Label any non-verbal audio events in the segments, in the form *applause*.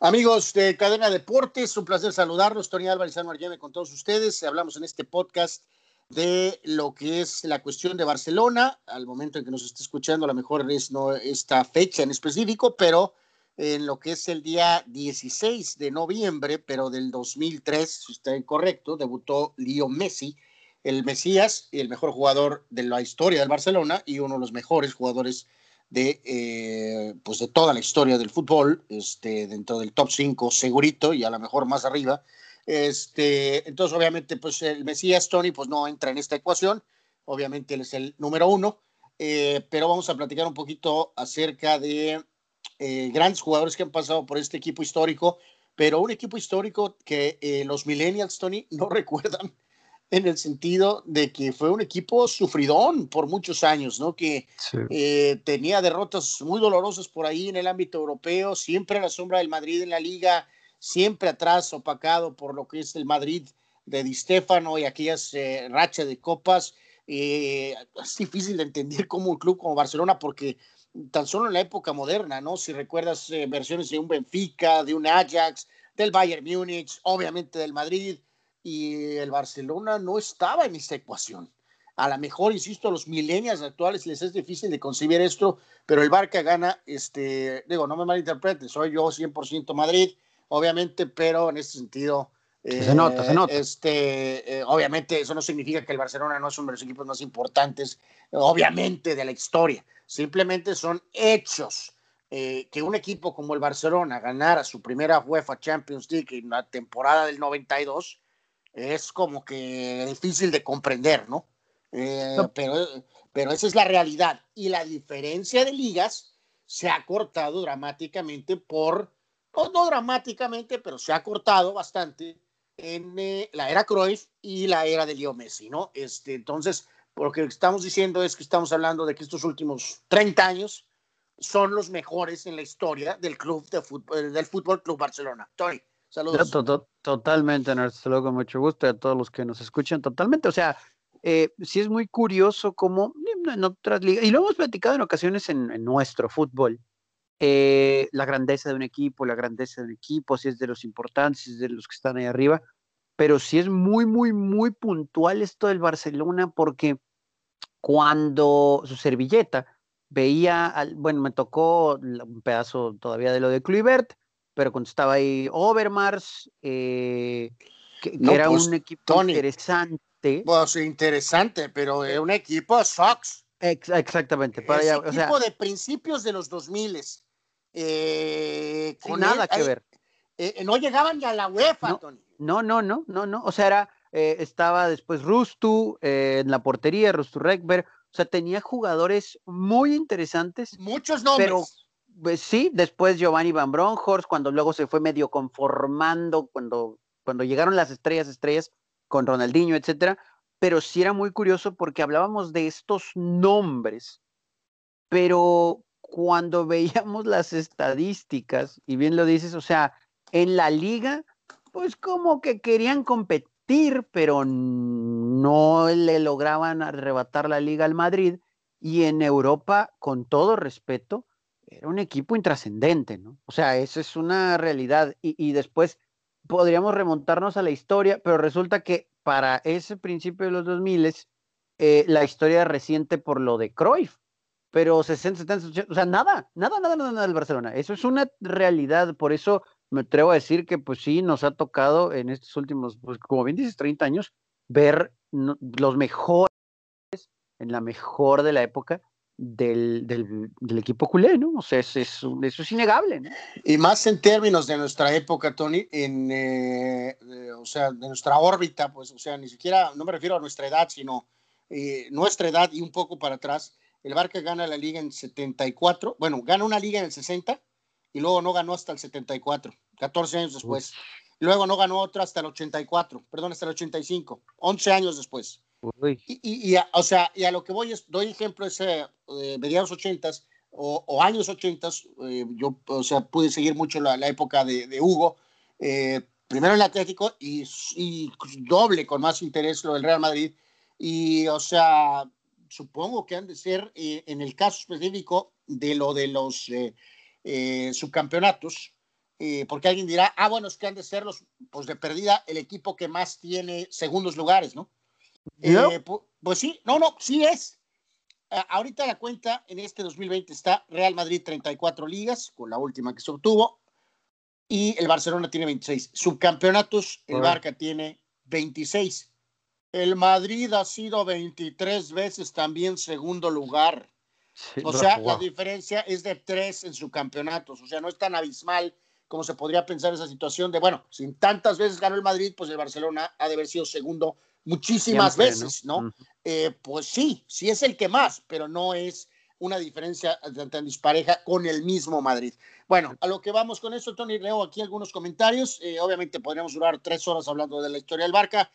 Amigos de Cadena Deportes, un placer saludarlos. Tony Álvarez San con todos ustedes. Hablamos en este podcast de lo que es la cuestión de Barcelona. Al momento en que nos esté escuchando, a lo mejor es no esta fecha en específico, pero en lo que es el día 16 de noviembre, pero del 2003, si está incorrecto, debutó Leo Messi, el Mesías y el mejor jugador de la historia del Barcelona y uno de los mejores jugadores de, eh, pues de toda la historia del fútbol, este, dentro del top 5 segurito y a lo mejor más arriba. Este, entonces, obviamente, pues el Mesías Tony pues no entra en esta ecuación, obviamente él es el número uno, eh, pero vamos a platicar un poquito acerca de eh, grandes jugadores que han pasado por este equipo histórico, pero un equipo histórico que los millennials, Tony, no *laughs* recuerdan en el sentido de que fue un equipo sufridón por muchos años, ¿no? Que eh, tenía derrotas muy dolorosas por ahí en el ámbito europeo, siempre a la sombra del Madrid en la liga, siempre atrás, opacado por lo que es el Madrid de Di Stefano y aquellas rachas de copas. es difícil de entender cómo un club como Barcelona, porque tan solo en la época moderna, ¿no? Si recuerdas eh, versiones de un Benfica, de un Ajax, del Bayern Múnich, obviamente del Madrid, y el Barcelona no estaba en esta ecuación. A lo mejor, insisto, a los millennials actuales les es difícil de concebir esto, pero el Barca gana, este, digo, no me malinterprete, soy yo 100% Madrid, obviamente, pero en este sentido se nota, se nota. Este, eh, obviamente, eso no significa que el Barcelona no es uno de los equipos más importantes, obviamente, de la historia. Simplemente son hechos. Eh, que un equipo como el Barcelona ganara su primera UEFA Champions League en la temporada del 92 es como que difícil de comprender, ¿no? Eh, pero, pero esa es la realidad. Y la diferencia de ligas se ha cortado dramáticamente por, pues no dramáticamente, pero se ha cortado bastante en eh, la era Cruyff y la era de Leo Messi, ¿no? Este, entonces, lo que estamos diciendo es que estamos hablando de que estos últimos 30 años son los mejores en la historia del club de fútbol, del Fútbol Club Barcelona. Tony, saludos. Totalmente, Ernesto, con mucho gusto a todos los que nos escuchan, totalmente. O sea, eh, sí es muy curioso cómo en otras ligas, y lo hemos platicado en ocasiones en nuestro fútbol, eh, la grandeza de un equipo, la grandeza de un equipo, si es de los importantes, si es de los que están ahí arriba, pero sí es muy, muy, muy puntual esto del Barcelona porque cuando su servilleta veía, al, bueno, me tocó un pedazo todavía de lo de Kluivert, pero cuando estaba ahí Overmars, eh, que, era pues, un equipo interesante. Pues interesante, pero era un equipo Sox. exactamente. Para equipo de principios de los 2000 eh, Sin nada que ver. Eh, no llegaban ya a la UEFA, no, Tony. No, no, no, no, no. O sea, era, eh, estaba después Rustu eh, en la portería, Rustu Rekber. O sea, tenía jugadores muy interesantes. Muchos nombres. Pero, pues, sí, después Giovanni Van Bronckhorst, cuando luego se fue medio conformando, cuando, cuando llegaron las estrellas, estrellas con Ronaldinho, etcétera. Pero sí era muy curioso porque hablábamos de estos nombres, pero cuando *laughs* veíamos las estadísticas, y bien lo dices, o sea, en la liga, pues como que querían competir, pero no le lograban arrebatar la liga al Madrid. Y en Europa, con todo respeto, era un equipo intrascendente, ¿no? O sea, eso es una realidad. Y, después podríamos remontarnos a la historia, pero resulta que para ese principio de los 2000 eh, la historia reciente por lo de Cruyff, pero 60, 70, 80, o sea, nada, nada, nada, nada, nada del Barcelona. Eso es una realidad, por eso me atrevo a decir que pues sí, nos ha tocado en estos últimos, pues como bien dices, 30 años, ver los mejores, en la mejor de la época, del, del, del, equipo culé, ¿no? O sea, es, es, eso es innegable, ¿no? Y más en términos de nuestra época, Tony, en, eh, o sea, de nuestra órbita, pues, o sea, ni siquiera, no me refiero a nuestra edad, sino eh, nuestra edad y un poco para atrás, el Barca gana la liga en 74, bueno, gana una liga en el 60 y luego no ganó hasta el 74, 14 años después. Luego no ganó otra hasta el 84, perdón, hasta el 85, 11 años después. Y, y, a, o sea, y a lo que voy es, doy ejemplo ese eh, mediados 80 o, o, años 80, eh, yo, o sea, pude seguir mucho la, la época de, de Hugo, eh, primero en el Atlético y, y, doble con más interés lo del Real Madrid. Y, o sea, supongo que han de ser, eh, en el caso específico de lo de los eh, subcampeonatos, porque alguien dirá, ah, bueno, es que han de ser los, pues de perdida, el equipo que más tiene segundos lugares, ¿no? Eh, pues, sí, no, no, sí es. Ahorita la cuenta en este 2020 está Real Madrid 34 ligas, con la última que se obtuvo, y el Barcelona tiene 26. Subcampeonatos, el Barca tiene 26. El Madrid ha sido 23 veces también segundo lugar. o sea, la diferencia es de tres en subcampeonatos. O sea, no es tan abismal como se podría pensar esa situación de, bueno, sin tantas veces ganó el Madrid, pues el Barcelona ha de haber sido segundo muchísimas veces, ¿no? Eh, pues sí, sí es el que más, pero no es una diferencia tan, dispareja con el mismo Madrid. Bueno, a lo que vamos con eso, Tony, leo aquí algunos comentarios. Eh, obviamente podríamos durar tres horas hablando de la historia del Barca.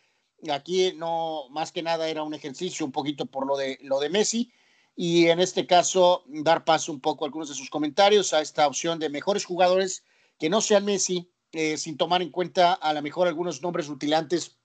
Aquí no, más que nada era un ejercicio un poquito por lo de, lo de Messi y en este caso dar paso un poco a algunos de sus comentarios a esta opción de mejores jugadores que no sean Messi, eh, sin tomar en cuenta a lo mejor algunos nombres rutilantes.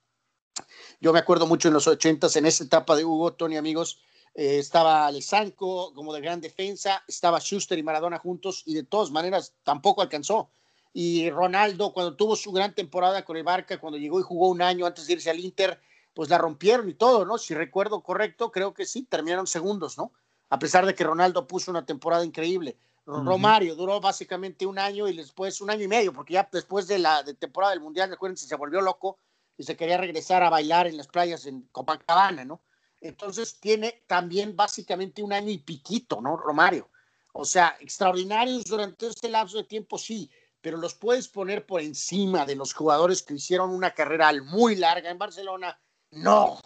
Yo me acuerdo mucho en los ochentas, en esa etapa de Hugo, Tony, amigos, eh, estaba Alessanco como de gran defensa, estaba Schuster y Maradona juntos y de todas maneras tampoco alcanzó. Y Ronaldo, cuando tuvo su gran temporada con el Barca, cuando llegó y jugó un año antes de irse al Inter, pues la rompieron y todo, ¿no? Si recuerdo correcto, creo que sí, terminaron segundos, ¿no? A pesar de que Ronaldo puso una temporada increíble. Romario duró básicamente un año y después un año y medio, porque ya después de la temporada del Mundial, recuerden, se volvió loco y se quería regresar a bailar en las playas en Copacabana, ¿no? Entonces tiene también básicamente un año y piquito, ¿no, Romario? O sea, extraordinarios durante este lapso de tiempo, sí, pero los puedes poner por encima de los jugadores que hicieron una carrera muy larga en Barcelona. No,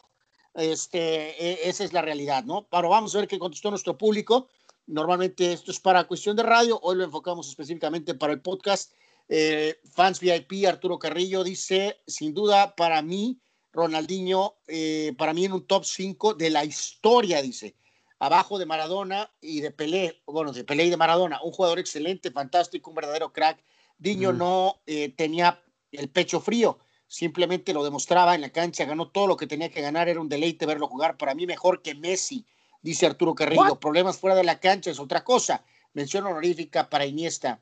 este, e, esa es la realidad, ¿no? Pero vamos a ver qué contestó nuestro público. Normalmente esto es para cuestión de radio, hoy lo enfocamos específicamente para el podcast. Eh, fans VIP, Arturo Carrillo dice, sin duda para mí, Ronaldinho, eh, para mí en un top 5 de la historia, dice, abajo de Maradona y de Pelé, bueno, de Pelé y de Maradona, un jugador excelente, fantástico, un verdadero crack. Diño no eh, tenía el pecho frío, simplemente lo demostraba en la cancha, ganó todo lo que tenía que ganar, era un deleite verlo jugar, para mí mejor que Messi dice Arturo Carrillo. Problemas fuera de la cancha es otra cosa. Mención honorífica para Iniesta.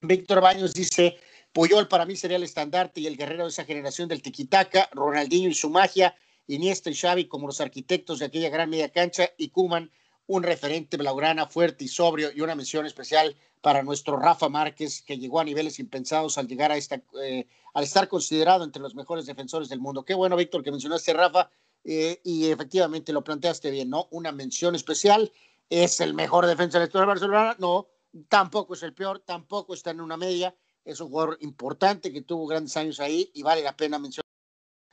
Víctor Baños dice, Puyol para mí sería el estandarte y el guerrero de esa generación del tiquitaca, Ronaldinho y su magia, Iniesta y Xavi como los arquitectos de aquella gran media cancha y Kuman un referente blaugrana fuerte y sobrio y una mención especial para nuestro Rafa Márquez que llegó a niveles impensados al llegar a esta eh, al estar considerado entre los mejores defensores del mundo. Qué bueno, Víctor, que mencionaste Rafa eh, y efectivamente lo planteaste bien, ¿no? Una mención especial. ¿Es el mejor defensa de la historia de Barcelona? No, tampoco es el peor, tampoco está en una media. Es un jugador importante que tuvo grandes años ahí y vale la pena mencionar.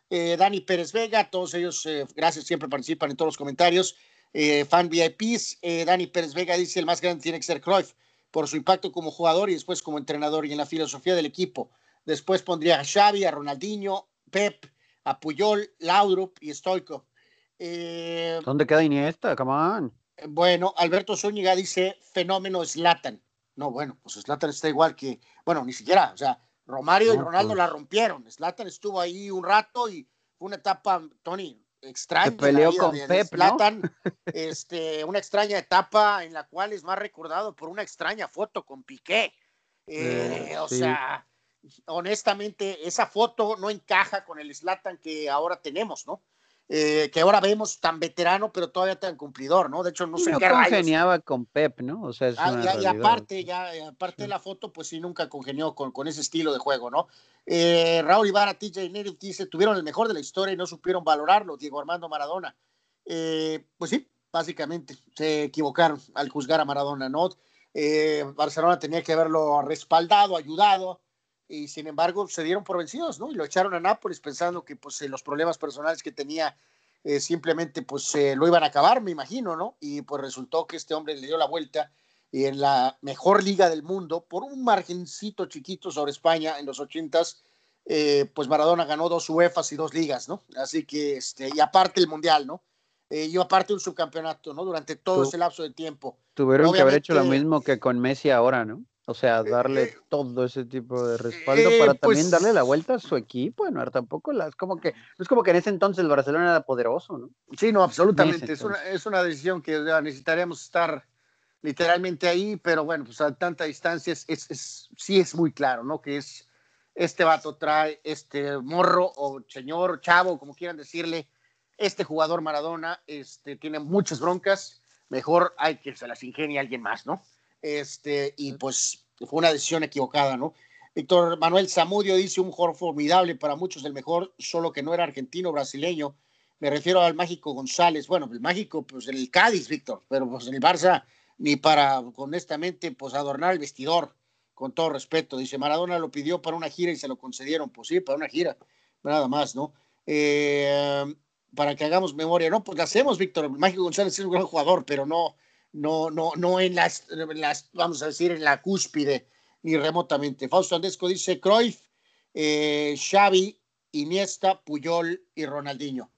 Eh, Dani Pérez Vega, todos ellos, eh, gracias, siempre participan en todos los comentarios. fan VIPs, Dani Pérez Vega dice: el más grande tiene que ser Cruyff por su impacto como jugador y después como entrenador y en la filosofía del equipo. Después pondría a Xavi, a Ronaldinho, Pep, a Puyol, Laudrup y Stoico. Eh, ¿Dónde queda Iniesta? Come on. Bueno, Alberto Zúñiga dice fenómeno Slatan. No, bueno, pues Slatan está igual que, bueno, ni siquiera, o sea, Romario y Ronaldo pues. la rompieron. Slatan estuvo ahí un rato y fue una etapa, Tony, extraña. peleó con Pep, *laughs* este, una extraña etapa en la cual es más recordado por una extraña foto con Piqué. Eh, o sea, honestamente, esa foto no encaja con el Slatan que ahora tenemos, ¿no? Eh, que ahora vemos tan veterano, pero todavía tan cumplidor, ¿no? De hecho, no sé qué congeniaba con Pep, ¿no? O sea, ah, y, aparte, ya, aparte de la foto, pues sí, nunca congenió con, con ese estilo de juego, ¿no? Eh, Raúl Ibarra, TJ Nerif dice, tuvieron el mejor de la historia y no supieron valorarlo, Diego Armando Maradona. Eh, pues sí, básicamente, se equivocaron al juzgar a Maradona, ¿no? Barcelona tenía que haberlo respaldado, ayudado, y sin embargo se dieron por vencidos, ¿no? Y lo echaron a Nápoles pensando que pues los problemas personales que tenía eh, simplemente pues lo iban a acabar, me imagino, ¿no? Y pues resultó que este hombre le dio la vuelta y en la mejor liga del mundo por un margencito chiquito sobre España en los ochentas, eh, pues Maradona ganó dos UEFAs y dos ligas, ¿no? Así que, este, y aparte el Mundial, ¿no? Eh, y aparte un subcampeonato, ¿no? Durante todo ese lapso de tiempo. Tuvieron que haber hecho lo mismo que con Messi ahora, ¿no? O sea, eh, darle eh, todo ese tipo de respaldo para también pues darle la vuelta a su equipo, ¿no? Tampoco las, como que, es como que en ese entonces el Barcelona era poderoso, ¿no? Sí, no, absolutamente. Es una, es una decisión que necesitaríamos estar literalmente ahí, pero bueno, pues a tanta distancia es, es, sí es muy claro, ¿no? Que es este vato trae, este morro o señor, chavo, como quieran decirle, este jugador Maradona este, tiene muchas broncas, mejor hay que se las ingenie alguien más, ¿no? Este, y pues fue una decisión equivocada, ¿no? Víctor Manuel Zamudio dice un jugador formidable, para muchos el mejor, solo que no era argentino, brasileño. Me refiero al Mágico González. Bueno, el Mágico, pues el Cádiz, Víctor, pero pues el Barça, ni para, honestamente, pues adornar el vestidor, con todo respeto. Dice, Maradona lo pidió para una gira y se lo concedieron. Pues sí, para una gira, nada más, ¿no? Eh, para que hagamos memoria, ¿no? Pues lo hacemos, Víctor. El Mágico González es un gran jugador, pero no, no, no, no en las, las, vamos a decir, en la cúspide ni remotamente. Fausto Andesco dice Cruyff, eh, Xavi, Iniesta, Puyol y Ronaldinho.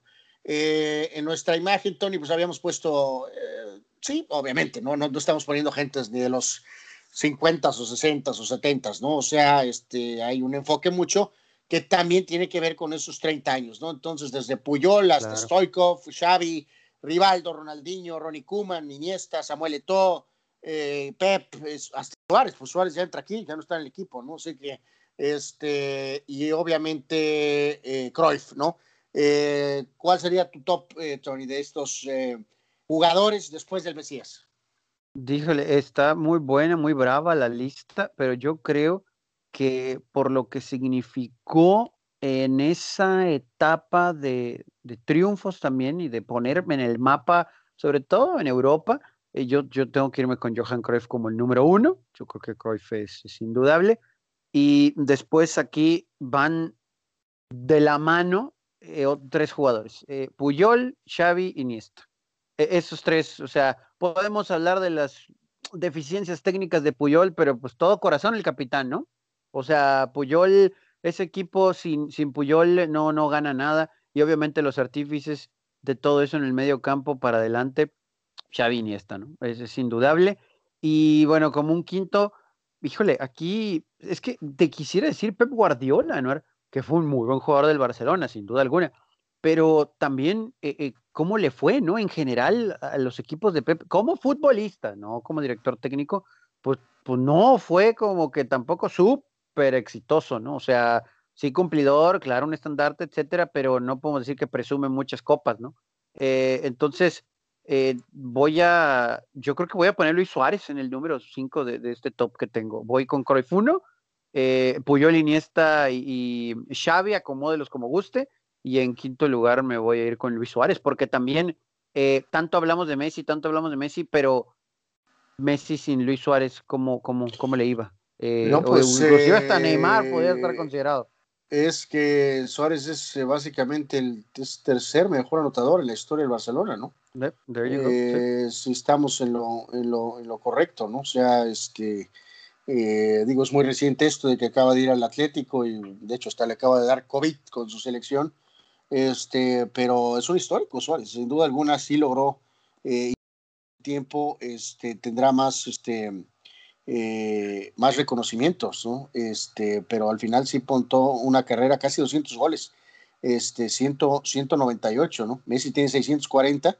Eh, en nuestra imagen, Tony, pues habíamos puesto, eh, sí, obviamente, ¿no? ¿no? No estamos poniendo gentes ni de los 50 o 60 o 70, ¿no? O sea, este, hay un enfoque mucho que también tiene que ver con esos 30 años, ¿no? Entonces, desde Puyol hasta Stoikov, Xavi, Rivaldo, Ronaldinho, Ronnie Koeman, Iniesta, Samuel Eto'o, eh, Pep, hasta Suárez, pues Suárez ya entra aquí, ya no está en el equipo, ¿no? sé que, este, y obviamente eh, Cruyff, ¿no? Eh, ¿Cuál sería tu top, eh, Tony, de estos jugadores después del Mesías? Díjole, está muy buena, muy brava la lista, pero yo creo que por lo que significó en esa etapa de, triunfos también y de ponerme en el mapa, sobre todo en Europa, eh, yo, yo tengo que irme con Johan Cruyff como el número uno. Yo creo que Cruyff es, indudable. Y después aquí van de la mano eh, tres jugadores: eh, Puyol, Xavi, Iniesta. E, esos tres, o sea, podemos hablar de las deficiencias técnicas de Puyol, pero pues todo corazón el capitán, ¿no? O sea, Puyol, ese equipo sin, Puyol no, no gana nada. Y obviamente los artífices de todo eso en el medio campo para adelante Xavi Iniesta, ¿no? Es, indudable. Y bueno, como un quinto, híjole, aquí es que te quisiera decir Pep Guardiola, ¿no? Que fue un muy buen jugador del Barcelona, sin duda alguna. Pero también, eh, eh, ¿cómo le fue, no? En general, a los equipos de Pep, como futbolista, ¿no? Como director técnico, pues, pues no fue como que tampoco súper exitoso, ¿no? O sea, sí cumplidor, claro, un estandarte, etcétera, pero no podemos decir que presume muchas copas, ¿no? Eh, entonces, eh, voy a, yo creo que voy a poner Luis Suárez en el número 5 de, este top que tengo. Voy con Cruyff 1, eh, Puyol, Iniesta y, y Xavi, acomódelos como guste. Y en quinto lugar me voy a ir con Luis Suárez, porque también eh, tanto hablamos de Messi, tanto hablamos de Messi, pero Messi sin Luis Suárez, ¿cómo, cómo, cómo le iba? Eh, no, pues, inclusive hasta Neymar podría estar considerado es que Suárez es eh, básicamente el tercer mejor anotador en la historia del Barcelona, ¿no? Eh, si estamos en lo, en, lo, en lo, correcto, ¿no? O sea, este, eh, digo, es muy reciente esto de que acaba de ir al Atlético y de hecho hasta le acaba de dar COVID con su selección, este, pero es un histórico Suárez, sin duda alguna sí logró tiempo, este, tendrá más, este, eh, más reconocimientos, ¿no? Este, pero al final sí pontó una carrera casi 200 goles, este, 100, 198, ¿no? Messi tiene 640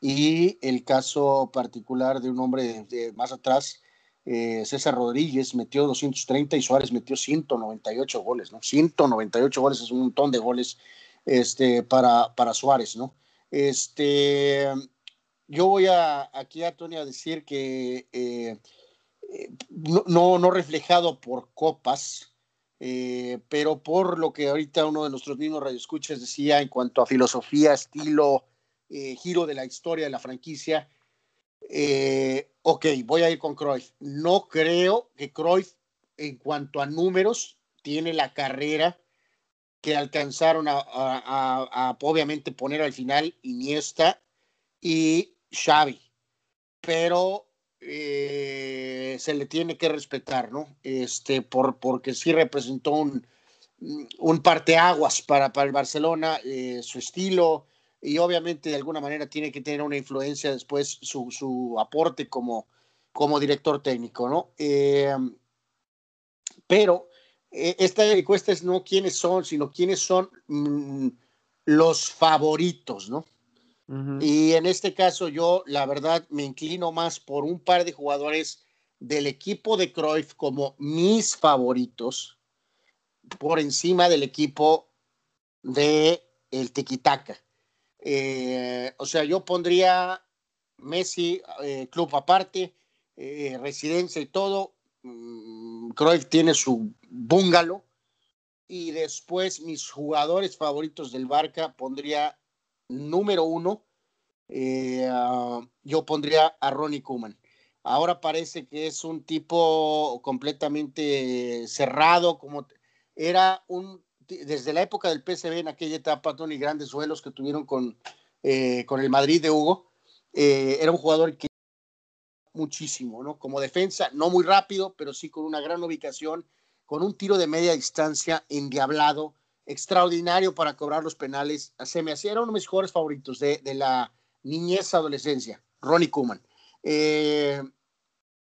y el caso particular de un hombre más atrás, eh, César Rodríguez metió 230 y Suárez metió 198 goles, ¿no? 198 goles es un montón de goles este, para, para Suárez, ¿no? Este, yo voy a, aquí a Tony a decir que eh, no, no reflejado por copas, eh, pero por lo que ahorita uno de nuestros mismos radioescuchas decía en cuanto a filosofía, estilo, eh, giro de la historia de la franquicia. Eh, ok, voy a ir con Cruyff. No creo que Cruyff, en cuanto a números, tiene la carrera que alcanzaron a, a obviamente poner al final Iniesta y Xavi. Pero eh, se le tiene que respetar, ¿no? Este, por, porque sí representó un, un parteaguas para, para el Barcelona, eh, su estilo, y obviamente de alguna manera tiene que tener una influencia después su, su aporte como, como director técnico, ¿no? Eh, pero esta encuesta es no quiénes son, sino quiénes son mm, los favoritos, ¿no? Y en este caso yo, la verdad, me inclino más por un par de jugadores del equipo de Cruyff como mis favoritos por encima del equipo de el Tiquitaca. Eh, o sea, yo pondría Messi, eh, club aparte, eh, residencia y todo. Mm, Cruyff tiene su bungalow. Y después mis jugadores favoritos del Barca pondría número uno. Ah, yo pondría a Ronnie Kuman. Ahora parece que es un tipo completamente cerrado, como era un desde la época del PSV en aquella etapa, Tony, grandes suelos que tuvieron con, eh, con el Madrid de Hugo, eh, era un jugador que muchísimo, ¿no? Como defensa, no muy rápido, pero sí con una gran ubicación, con un tiro de media distancia endiablado, extraordinario para cobrar los penales. Se me hacía, era uno de mis jugadores favoritos de, de la niñez adolescencia, Ronnie Kuman. Eh,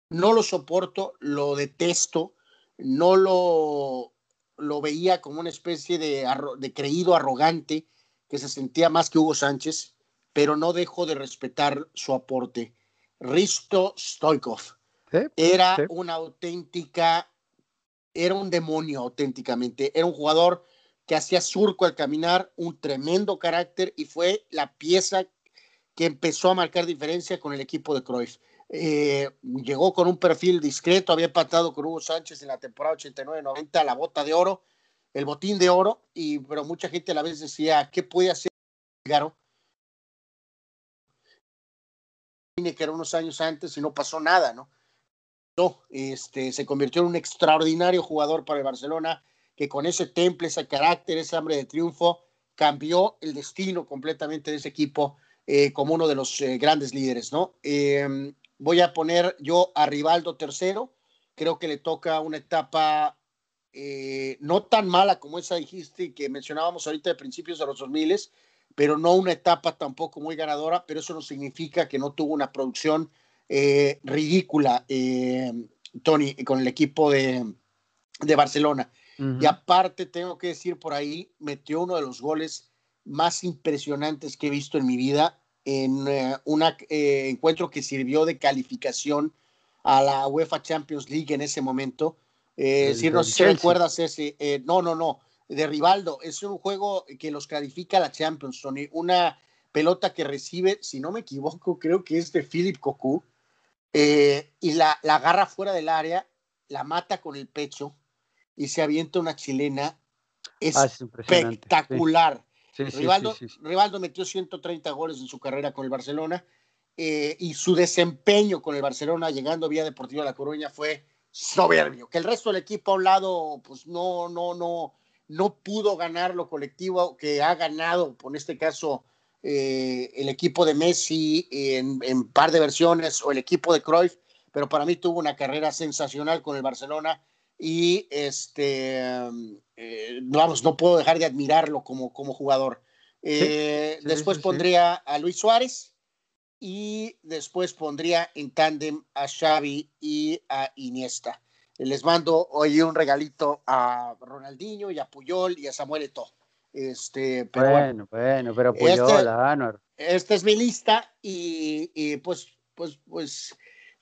no lo soporto, lo detesto, no lo, lo veía como una especie de, de creído arrogante que se sentía más que Hugo Sánchez, pero no dejo de respetar su aporte. Risto Stoikov era una auténtica, era un demonio auténticamente, era un jugador que hacía surco al caminar, un tremendo carácter y fue la pieza que empezó a marcar diferencia con el equipo de Cruyff. Eh, llegó con un perfil discreto, había empatado con Hugo Sánchez en la temporada 89-90, la bota de oro, el botín de oro, y, pero mucha gente a la vez decía, ¿qué puede hacer Garo? que era unos años antes y no pasó nada, ¿no? No, este, se convirtió en un extraordinario jugador para el Barcelona, que con ese temple, ese carácter, ese hambre de triunfo, cambió el destino completamente de ese equipo eh, como uno de los eh, grandes líderes, ¿no? Eh, Voy a poner yo a Rivaldo tercero. Creo que le toca una etapa eh, no tan mala como esa dijiste que mencionábamos ahorita de principios de los 2000, pero no una etapa tampoco muy ganadora, pero eso no significa que no tuvo una producción ridícula, Tony, con el equipo de, de Barcelona. Y aparte, tengo que decir por ahí, metió uno de los goles más impresionantes que he visto en mi vida en eh, un eh, encuentro que sirvió de calificación a la UEFA Champions League en ese momento. Eh, si no sé si recuerdas ese, no, no, no, de Rivaldo, es un juego que los califica a la Champions, Tony, una pelota que recibe, si no me equivoco, creo que es de Philip Cocu, y la, la agarra fuera del área, la mata con el pecho y se avienta una chilena ah, espectacular. Rivaldo, metió 130 goles en su carrera con el Barcelona eh, y su desempeño con el Barcelona llegando vía Deportiva a La Coruña fue soberbio. Que el resto del equipo a un lado, pues no, no, no, no pudo ganar lo colectivo que ha ganado, por este caso, eh, el equipo de Messi en, en par de versiones o el equipo de Cruyff, pero para mí tuvo una carrera sensacional con el Barcelona y este, eh, vamos, no puedo dejar de admirarlo como, como jugador. Eh, después pondría a Luis Suárez y después pondría en tándem a Xavi y a Iniesta. Les mando hoy un regalito a Ronaldinho y a Puyol y a Samuel Eto'o. Este, pero bueno, bueno, pero este Puyol, este, Esta es mi lista y, y pues, pues, pues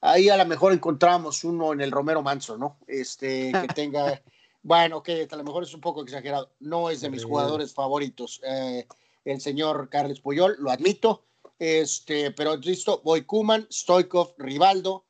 ahí a lo mejor encontramos uno en el Romero Manso, ¿no? Este, que tenga, bueno, que a lo mejor es un poco exagerado, no es de mis jugadores favoritos, eh, el señor Carles Puyol, lo admito, este, pero listo, voy Kuman, Stoikov, Rivaldo,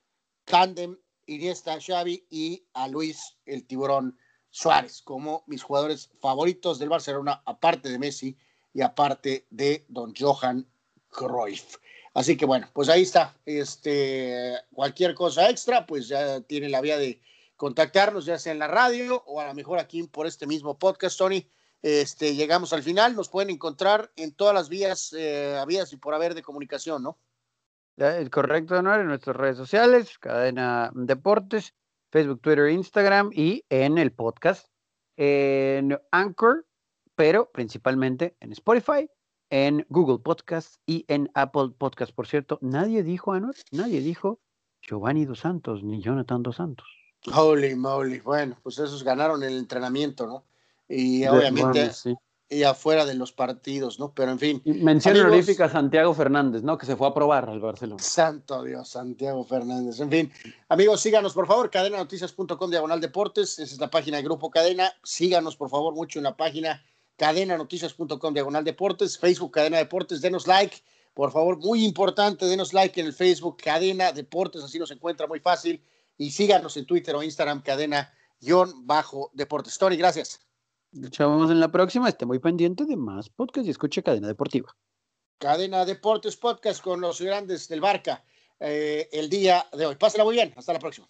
Tandem, Iniesta, Xavi y a Luis el Tiburón Suárez como mis jugadores favoritos del Barcelona, aparte de Messi y aparte de Don Johan Cruyff. Así que bueno, pues ahí está. Este, cualquier cosa extra, pues ya tiene la vía de contactarnos, ya sea en la radio o a lo mejor aquí por este mismo podcast, Tony. Este, llegamos al final, nos pueden encontrar en todas las vías, eh, y por haber de comunicación, ¿no? Es correcto, ¿no? En nuestras redes sociales, Cadena Deportes, Facebook, Twitter, Instagram y en el podcast, en Anchor, pero principalmente en Spotify en Google Podcast y en Apple Podcast. Por cierto, nadie dijo, Anuel, nadie dijo Giovanni Dos Santos ni Jonathan Dos Santos. Holy moly, bueno, pues esos ganaron el entrenamiento, ¿no? Y obviamente y afuera de los partidos, ¿no? Pero en fin. mención honorífica a Santiago Fernández, ¿no? Que se fue a probar al Barcelona. Santo Dios, Santiago Fernández. En fin, amigos, síganos por favor, cadenanoticias.com diagonal deportes, esa es la página de Grupo Cadena. Síganos por favor mucho en la página cadenanoticias.com diagonal deportes, Facebook Cadena Deportes, denos like. Por favor, muy importante, denos like en el Facebook Cadena Deportes, así nos encuentra muy fácil. Y síganos en Twitter o Instagram, cadena-deportes. Tony, gracias. Nos en la próxima. Esté muy pendiente de más podcast y escuche Cadena Deportiva. Cadena Deportes Podcast con los grandes del Barca eh, el día de hoy. Pásala muy bien. Hasta la próxima.